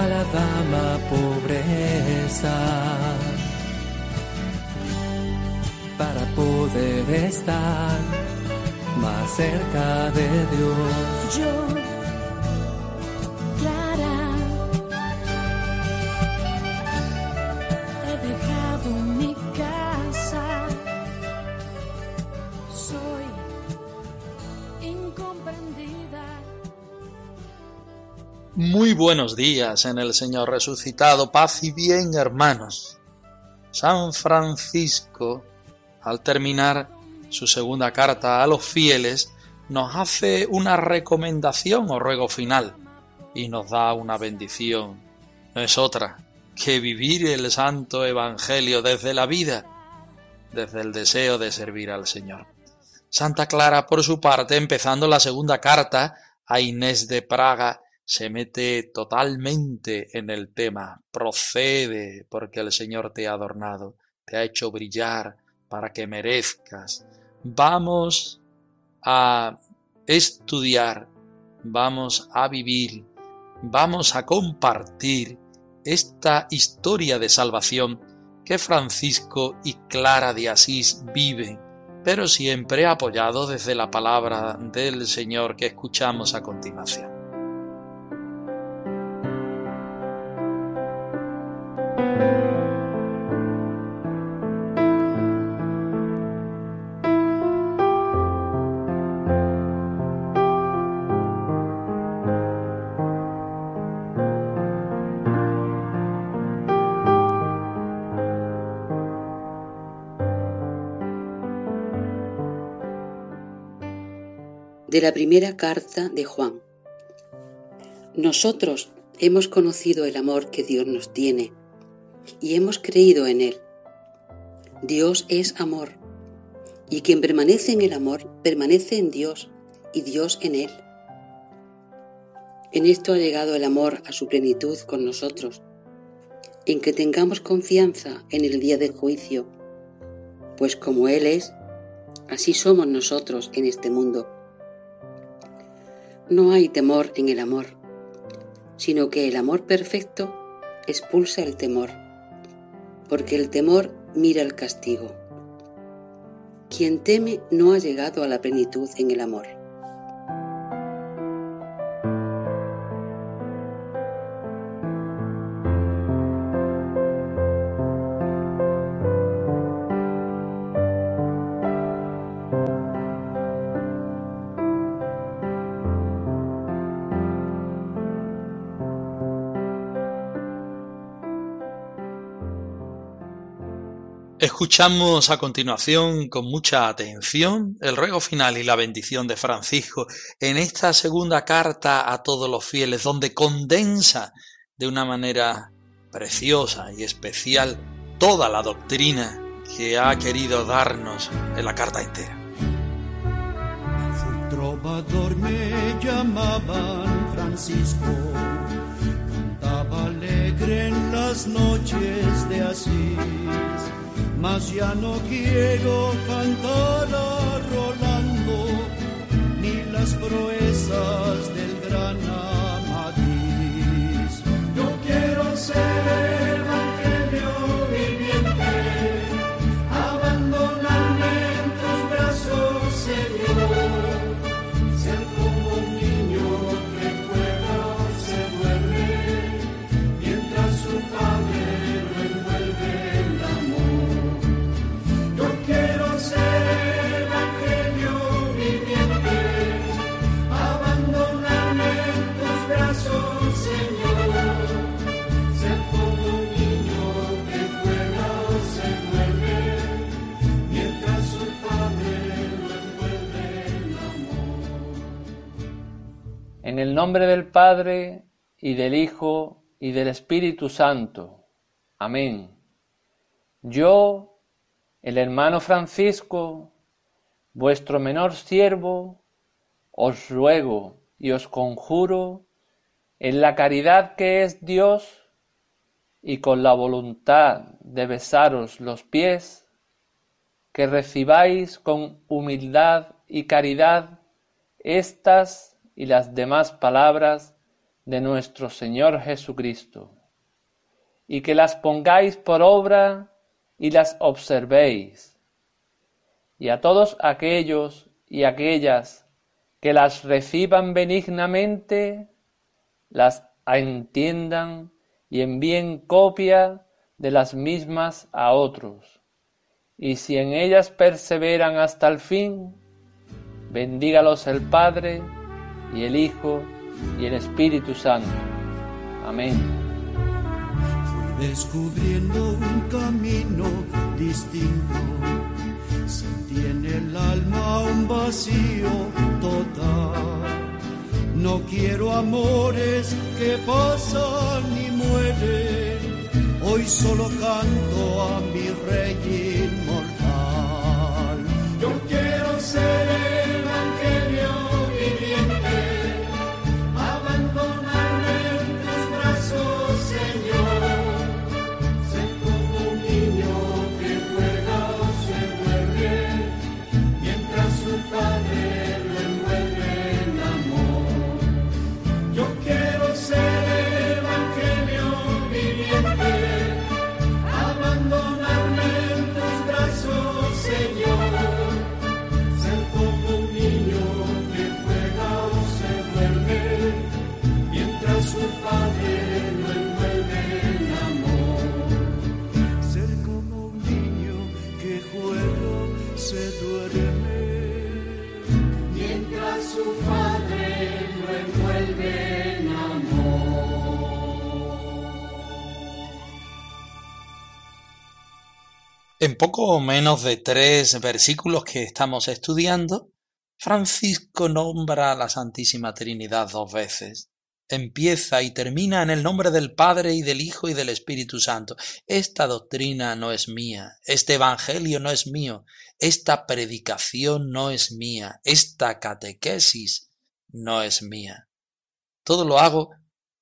A la dama pobreza, para poder estar más cerca de Dios. Yo, Muy buenos días en el Señor resucitado, paz y bien hermanos. San Francisco, al terminar su segunda carta a los fieles, nos hace una recomendación o ruego final y nos da una bendición. No es otra que vivir el santo Evangelio desde la vida, desde el deseo de servir al Señor. Santa Clara, por su parte, empezando la segunda carta a Inés de Praga, se mete totalmente en el tema. Procede porque el Señor te ha adornado, te ha hecho brillar para que merezcas. Vamos a estudiar, vamos a vivir, vamos a compartir esta historia de salvación que Francisco y Clara de Asís viven, pero siempre apoyado desde la palabra del Señor que escuchamos a continuación. De la primera carta de Juan. Nosotros hemos conocido el amor que Dios nos tiene y hemos creído en él. Dios es amor, y quien permanece en el amor permanece en Dios y Dios en él. En esto ha llegado el amor a su plenitud con nosotros, en que tengamos confianza en el día del juicio, pues como Él es, así somos nosotros en este mundo. No hay temor en el amor, sino que el amor perfecto expulsa el temor, porque el temor mira el castigo. Quien teme no ha llegado a la plenitud en el amor. Escuchamos a continuación con mucha atención el ruego final y la bendición de Francisco en esta segunda carta a todos los fieles, donde condensa de una manera preciosa y especial toda la doctrina que ha querido darnos en la carta entera. Trovador, me llamaban Francisco, cantaba alegre en las noches de Asís mas ya no quiero cantar a Rolando ni las proezas del gran Amadís. Yo quiero ser nombre del Padre y del Hijo y del Espíritu Santo. Amén. Yo, el hermano Francisco, vuestro menor siervo, os ruego y os conjuro, en la caridad que es Dios, y con la voluntad de besaros los pies, que recibáis con humildad y caridad estas y las demás palabras de nuestro Señor Jesucristo, y que las pongáis por obra y las observéis, y a todos aquellos y aquellas que las reciban benignamente, las entiendan y envíen copia de las mismas a otros, y si en ellas perseveran hasta el fin, bendígalos el Padre y el Hijo y el Espíritu Santo. Amén. Fui descubriendo un camino distinto. Sentí en el alma un vacío total. No quiero amores que pasan y mueren. Hoy solo canto a mi rey En poco menos de tres versículos que estamos estudiando, Francisco nombra a la Santísima Trinidad dos veces. Empieza y termina en el nombre del Padre y del Hijo y del Espíritu Santo. Esta doctrina no es mía, este Evangelio no es mío, esta predicación no es mía, esta catequesis no es mía. Todo lo hago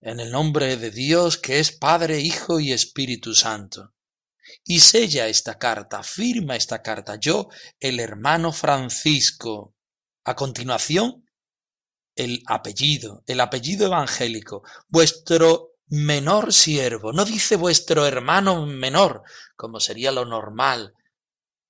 en el nombre de Dios que es Padre, Hijo y Espíritu Santo y sella esta carta, firma esta carta, yo, el hermano Francisco. A continuación, el apellido, el apellido evangélico, vuestro menor siervo, no dice vuestro hermano menor, como sería lo normal,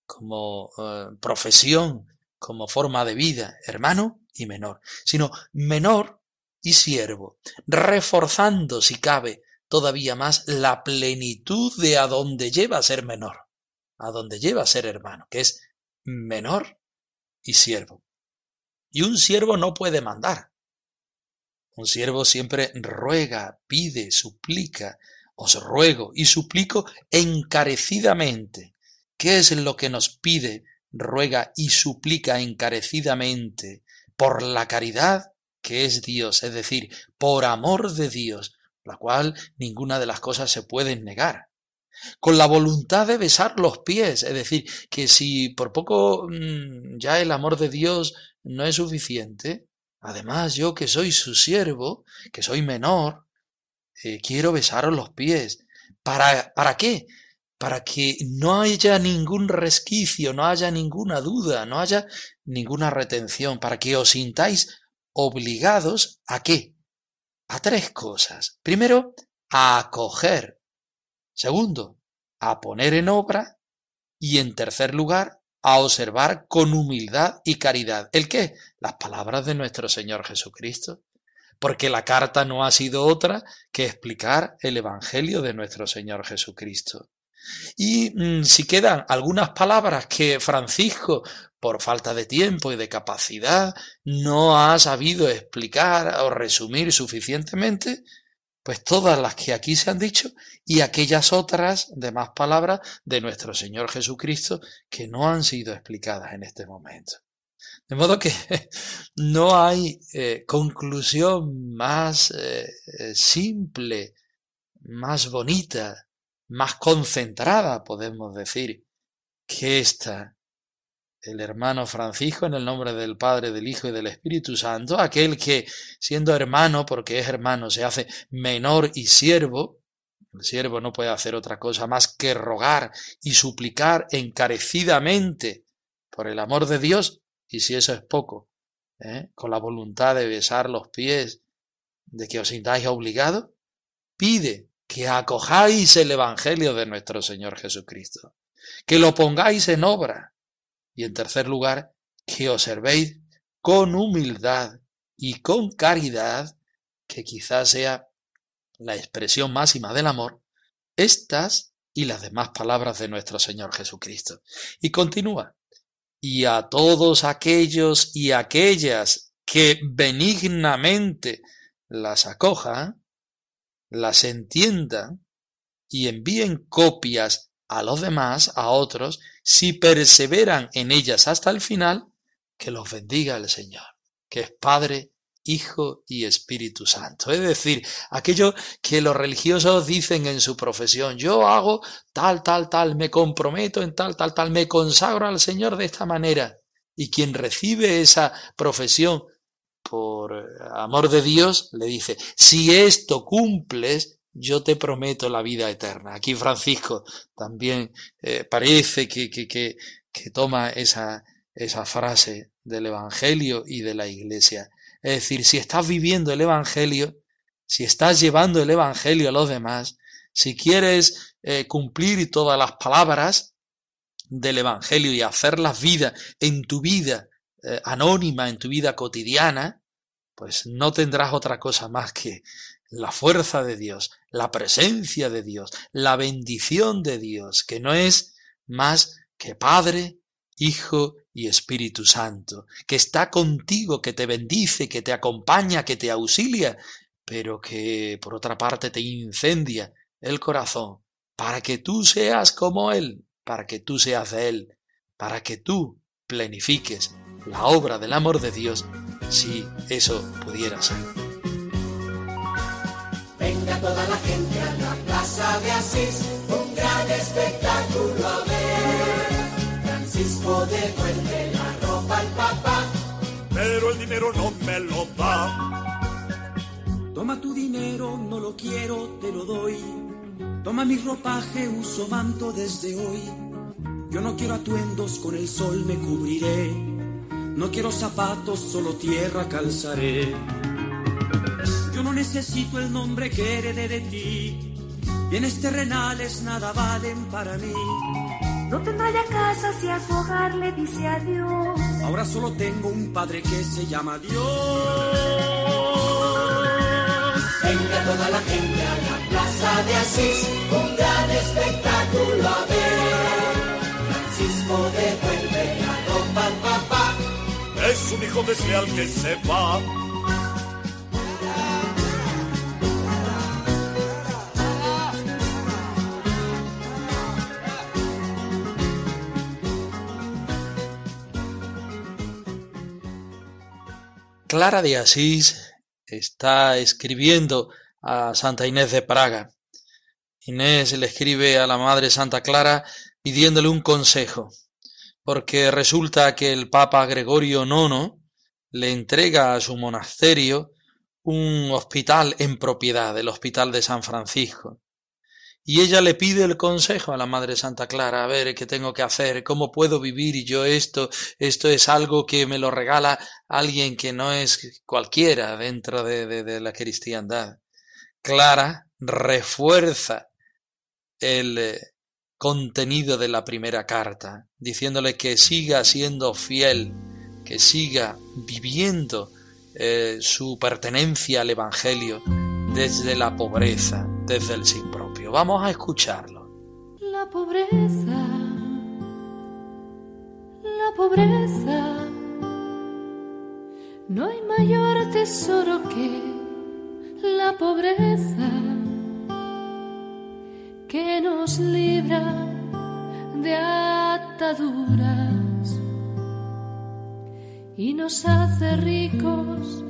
como eh, profesión, como forma de vida, hermano y menor, sino menor y siervo, reforzando, si cabe, todavía más la plenitud de a donde lleva a ser menor, a donde lleva a ser hermano, que es menor y siervo. Y un siervo no puede mandar. Un siervo siempre ruega, pide, suplica, os ruego y suplico encarecidamente. ¿Qué es lo que nos pide, ruega y suplica encarecidamente? Por la caridad que es Dios, es decir, por amor de Dios, la cual ninguna de las cosas se pueden negar. Con la voluntad de besar los pies, es decir, que si por poco mmm, ya el amor de Dios no es suficiente, además yo que soy su siervo, que soy menor, eh, quiero besaros los pies. ¿Para, ¿Para qué? Para que no haya ningún resquicio, no haya ninguna duda, no haya ninguna retención, para que os sintáis obligados a qué? A tres cosas. Primero, a acoger. Segundo, a poner en obra. Y en tercer lugar, a observar con humildad y caridad. ¿El qué? Las palabras de nuestro Señor Jesucristo. Porque la carta no ha sido otra que explicar el Evangelio de nuestro Señor Jesucristo. Y mmm, si quedan algunas palabras que Francisco, por falta de tiempo y de capacidad, no ha sabido explicar o resumir suficientemente, pues todas las que aquí se han dicho y aquellas otras demás palabras de nuestro Señor Jesucristo que no han sido explicadas en este momento. De modo que no hay eh, conclusión más eh, simple, más bonita, más concentrada, podemos decir, que esta el hermano Francisco en el nombre del Padre, del Hijo y del Espíritu Santo, aquel que siendo hermano, porque es hermano, se hace menor y siervo, el siervo no puede hacer otra cosa más que rogar y suplicar encarecidamente por el amor de Dios, y si eso es poco, ¿eh? con la voluntad de besar los pies, de que os sintáis obligados, pide que acojáis el Evangelio de nuestro Señor Jesucristo, que lo pongáis en obra, y en tercer lugar, que observéis con humildad y con caridad, que quizás sea la expresión máxima del amor, estas y las demás palabras de nuestro Señor Jesucristo. Y continúa, y a todos aquellos y aquellas que benignamente las acojan, las entiendan y envíen copias a los demás, a otros, si perseveran en ellas hasta el final, que los bendiga el Señor, que es Padre, Hijo y Espíritu Santo. Es decir, aquello que los religiosos dicen en su profesión, yo hago tal, tal, tal, me comprometo en tal, tal, tal, me consagro al Señor de esta manera. Y quien recibe esa profesión por amor de Dios, le dice, si esto cumples, yo te prometo la vida eterna. Aquí Francisco también eh, parece que, que, que, que toma esa, esa frase del Evangelio y de la Iglesia. Es decir, si estás viviendo el Evangelio, si estás llevando el Evangelio a los demás, si quieres eh, cumplir todas las palabras del Evangelio y hacerlas vida en tu vida eh, anónima, en tu vida cotidiana, pues no tendrás otra cosa más que la fuerza de Dios, la presencia de Dios, la bendición de Dios, que no es más que Padre, Hijo y Espíritu Santo, que está contigo, que te bendice, que te acompaña, que te auxilia, pero que por otra parte te incendia el corazón, para que tú seas como Él, para que tú seas de Él, para que tú plenifiques la obra del amor de Dios, si eso pudiera ser. Venga toda la gente a la plaza de Asís, un gran espectáculo a ver. Francisco devuelve la ropa al papá, pero el dinero no me lo da. Toma tu dinero, no lo quiero, te lo doy. Toma mi ropaje, uso manto desde hoy. Yo no quiero atuendos, con el sol me cubriré. No quiero zapatos, solo tierra calzaré. Yo no necesito el nombre que heredé de ti. Bienes terrenales nada valen para mí. No tendrá ya casa si a su hogar le dice adiós. Ahora solo tengo un padre que se llama Dios. Venga toda la gente a la plaza de Asís, un gran espectáculo a ver. Francisco devuelve un hijo desleal que se va. Clara de Asís está escribiendo a Santa Inés de Praga. Inés le escribe a la Madre Santa Clara pidiéndole un consejo, porque resulta que el Papa Gregorio IX le entrega a su monasterio un hospital en propiedad, el Hospital de San Francisco. Y ella le pide el consejo a la Madre Santa Clara, a ver qué tengo que hacer, cómo puedo vivir yo esto, esto es algo que me lo regala alguien que no es cualquiera dentro de, de, de la cristiandad. Clara refuerza el eh, contenido de la primera carta, diciéndole que siga siendo fiel, que siga viviendo eh, su pertenencia al Evangelio desde la pobreza, desde el sin propio. Vamos a escucharlo. La pobreza, la pobreza. No hay mayor tesoro que la pobreza que nos libra de ataduras y nos hace ricos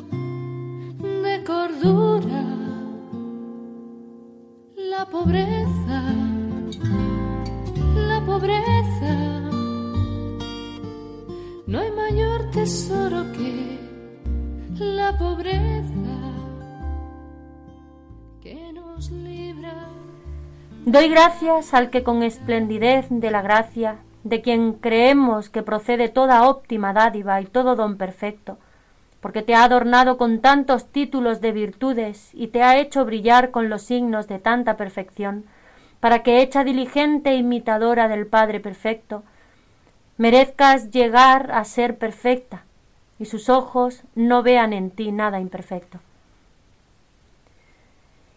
de cordura. La pobreza, la pobreza, no hay mayor tesoro que la pobreza que nos libra. Doy gracias al que con esplendidez de la gracia, de quien creemos que procede toda óptima dádiva y todo don perfecto, porque te ha adornado con tantos títulos de virtudes y te ha hecho brillar con los signos de tanta perfección, para que hecha diligente imitadora del Padre perfecto, merezcas llegar a ser perfecta y sus ojos no vean en ti nada imperfecto.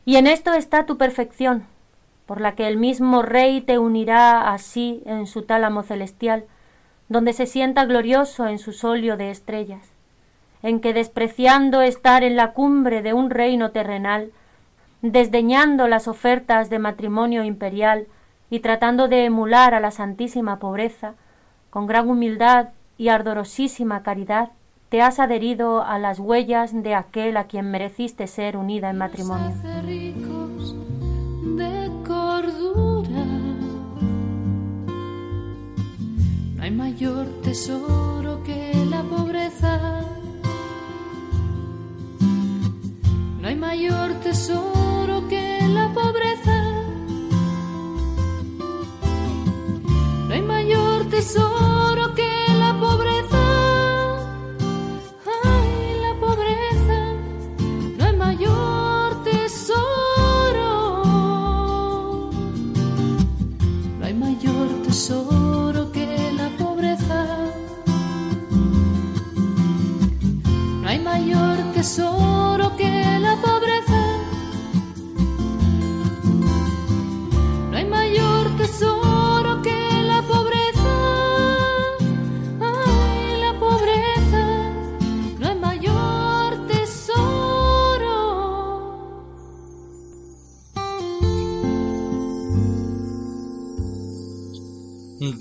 Y en esto está tu perfección, por la que el mismo Rey te unirá así en su tálamo celestial, donde se sienta glorioso en su solio de estrellas, en que despreciando estar en la cumbre de un reino terrenal, desdeñando las ofertas de matrimonio imperial y tratando de emular a la santísima pobreza, con gran humildad y ardorosísima caridad, te has adherido a las huellas de aquel a quien mereciste ser unida en matrimonio. Tesoro que la pobreza. No hay mayor tesoro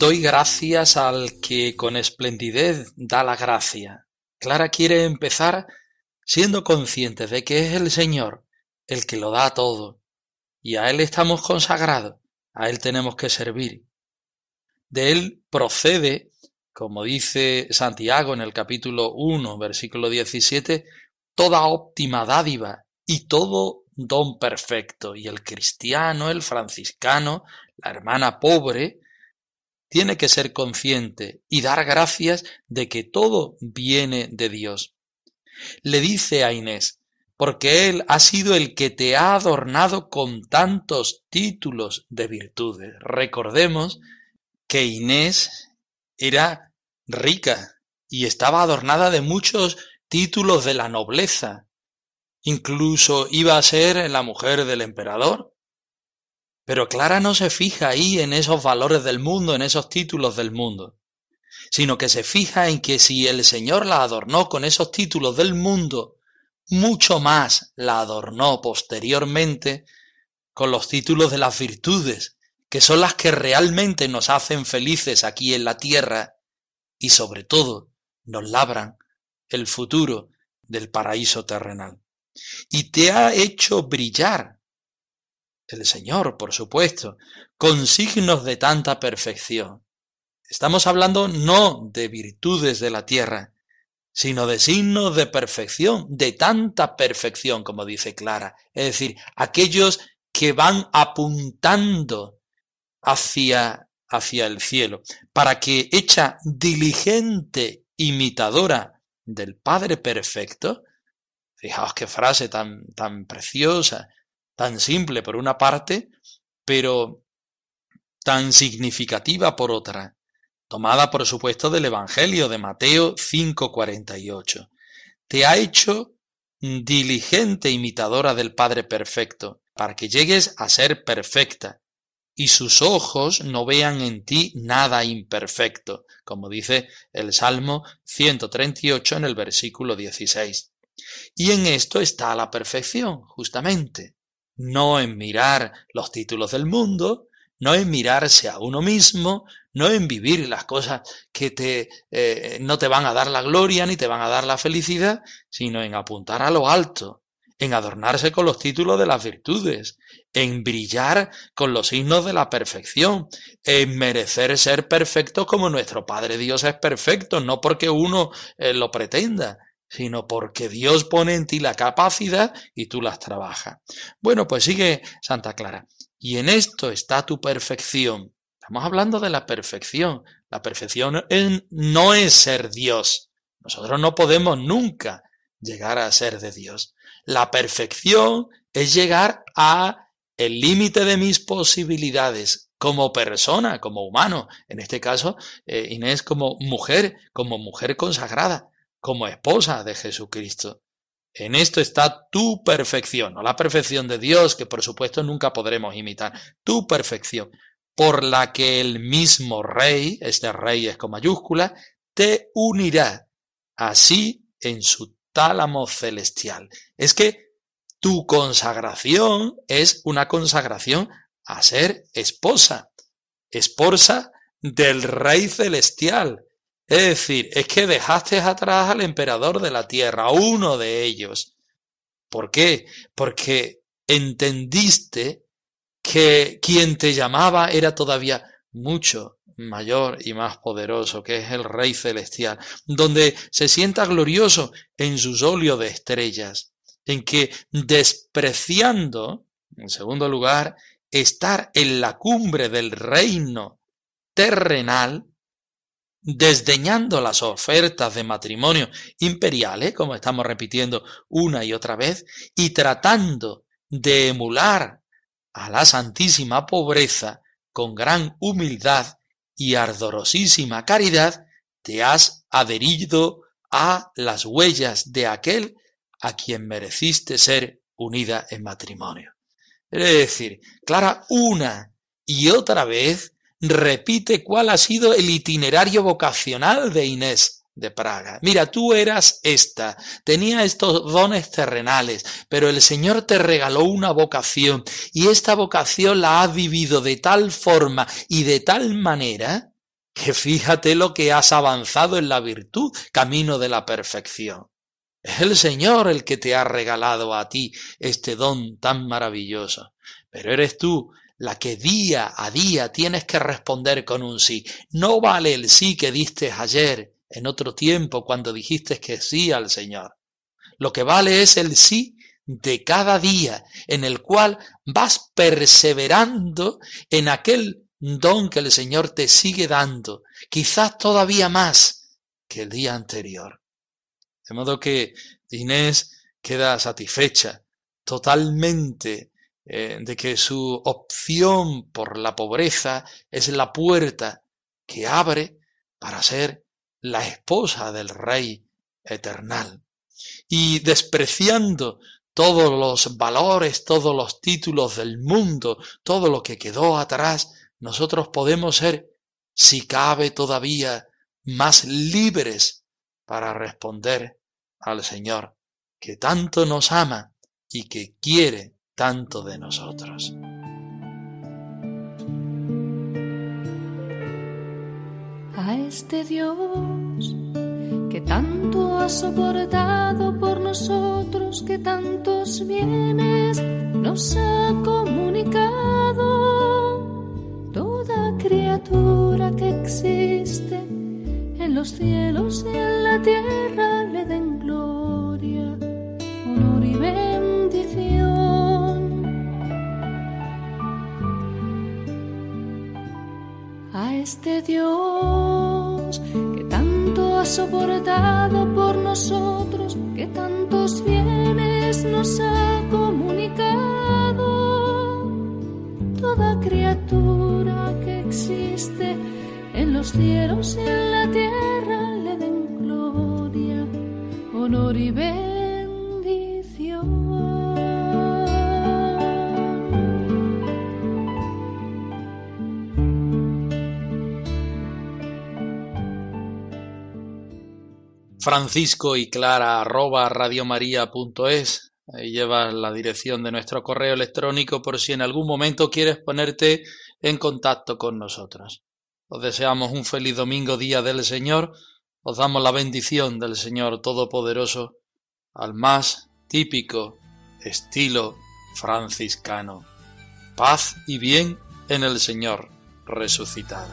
Doy gracias al que con esplendidez da la gracia. Clara quiere empezar siendo consciente de que es el Señor el que lo da todo, y a Él estamos consagrados, a Él tenemos que servir. De Él procede, como dice Santiago en el capítulo 1, versículo 17, toda óptima dádiva y todo don perfecto. Y el cristiano, el franciscano, la hermana pobre, tiene que ser consciente y dar gracias de que todo viene de Dios. Le dice a Inés, porque Él ha sido el que te ha adornado con tantos títulos de virtudes. Recordemos que Inés era rica y estaba adornada de muchos títulos de la nobleza. Incluso iba a ser la mujer del emperador. Pero Clara no se fija ahí en esos valores del mundo, en esos títulos del mundo, sino que se fija en que si el Señor la adornó con esos títulos del mundo, mucho más la adornó posteriormente con los títulos de las virtudes, que son las que realmente nos hacen felices aquí en la tierra y sobre todo nos labran el futuro del paraíso terrenal. Y te ha hecho brillar el Señor, por supuesto, con signos de tanta perfección. Estamos hablando no de virtudes de la tierra, sino de signos de perfección, de tanta perfección, como dice Clara. Es decir, aquellos que van apuntando hacia, hacia el cielo, para que hecha diligente imitadora del Padre perfecto, fijaos qué frase tan, tan preciosa, tan simple por una parte, pero tan significativa por otra, tomada por supuesto del Evangelio de Mateo 5:48. Te ha hecho diligente imitadora del Padre perfecto, para que llegues a ser perfecta, y sus ojos no vean en ti nada imperfecto, como dice el Salmo 138 en el versículo 16. Y en esto está la perfección, justamente no en mirar los títulos del mundo, no en mirarse a uno mismo, no en vivir las cosas que te, eh, no te van a dar la gloria ni te van a dar la felicidad, sino en apuntar a lo alto, en adornarse con los títulos de las virtudes, en brillar con los signos de la perfección, en merecer ser perfecto como nuestro Padre Dios es perfecto, no porque uno eh, lo pretenda, sino porque Dios pone en ti la capacidad y tú las trabajas. Bueno, pues sigue Santa Clara. y en esto está tu perfección. Estamos hablando de la perfección. La perfección no es ser Dios. Nosotros no podemos nunca llegar a ser de Dios. La perfección es llegar a el límite de mis posibilidades como persona, como humano. En este caso, eh, Inés como mujer, como mujer consagrada, como esposa de Jesucristo. En esto está tu perfección, no la perfección de Dios, que por supuesto nunca podremos imitar, tu perfección, por la que el mismo Rey, este Rey es con mayúscula, te unirá así en su tálamo celestial. Es que tu consagración es una consagración a ser esposa, esposa del Rey celestial. Es decir, es que dejaste atrás al emperador de la tierra, uno de ellos. ¿Por qué? Porque entendiste que quien te llamaba era todavía mucho mayor y más poderoso, que es el Rey celestial, donde se sienta glorioso en su solio de estrellas, en que despreciando, en segundo lugar, estar en la cumbre del reino terrenal, desdeñando las ofertas de matrimonio imperiales, como estamos repitiendo una y otra vez, y tratando de emular a la santísima pobreza con gran humildad y ardorosísima caridad, te has adherido a las huellas de aquel a quien mereciste ser unida en matrimonio. Es decir, Clara una y otra vez repite cuál ha sido el itinerario vocacional de Inés de Praga. Mira, tú eras esta, tenía estos dones terrenales, pero el Señor te regaló una vocación y esta vocación la has vivido de tal forma y de tal manera que fíjate lo que has avanzado en la virtud, camino de la perfección. Es el Señor el que te ha regalado a ti este don tan maravilloso, pero eres tú la que día a día tienes que responder con un sí. No vale el sí que diste ayer, en otro tiempo, cuando dijiste que sí al Señor. Lo que vale es el sí de cada día, en el cual vas perseverando en aquel don que el Señor te sigue dando, quizás todavía más que el día anterior. De modo que Inés queda satisfecha, totalmente eh, de que su opción por la pobreza es la puerta que abre para ser la esposa del Rey eternal. Y despreciando todos los valores, todos los títulos del mundo, todo lo que quedó atrás, nosotros podemos ser, si cabe todavía, más libres para responder al Señor, que tanto nos ama y que quiere tanto de nosotros. a este Dios que tanto ha soportado por nosotros, que tantos bienes nos ha comunicado. Toda criatura que existe en los cielos y en la tierra este Dios que tanto ha soportado por nosotros, que tantos bienes nos ha comunicado. Toda criatura que existe en los cielos y en la tierra le den gloria, honor y bendición. Francisco y Clara arroba radiomaria.es. Ahí llevas la dirección de nuestro correo electrónico por si en algún momento quieres ponerte en contacto con nosotros. Os deseamos un feliz domingo, día del Señor. Os damos la bendición del Señor Todopoderoso al más típico estilo franciscano. Paz y bien en el Señor resucitado.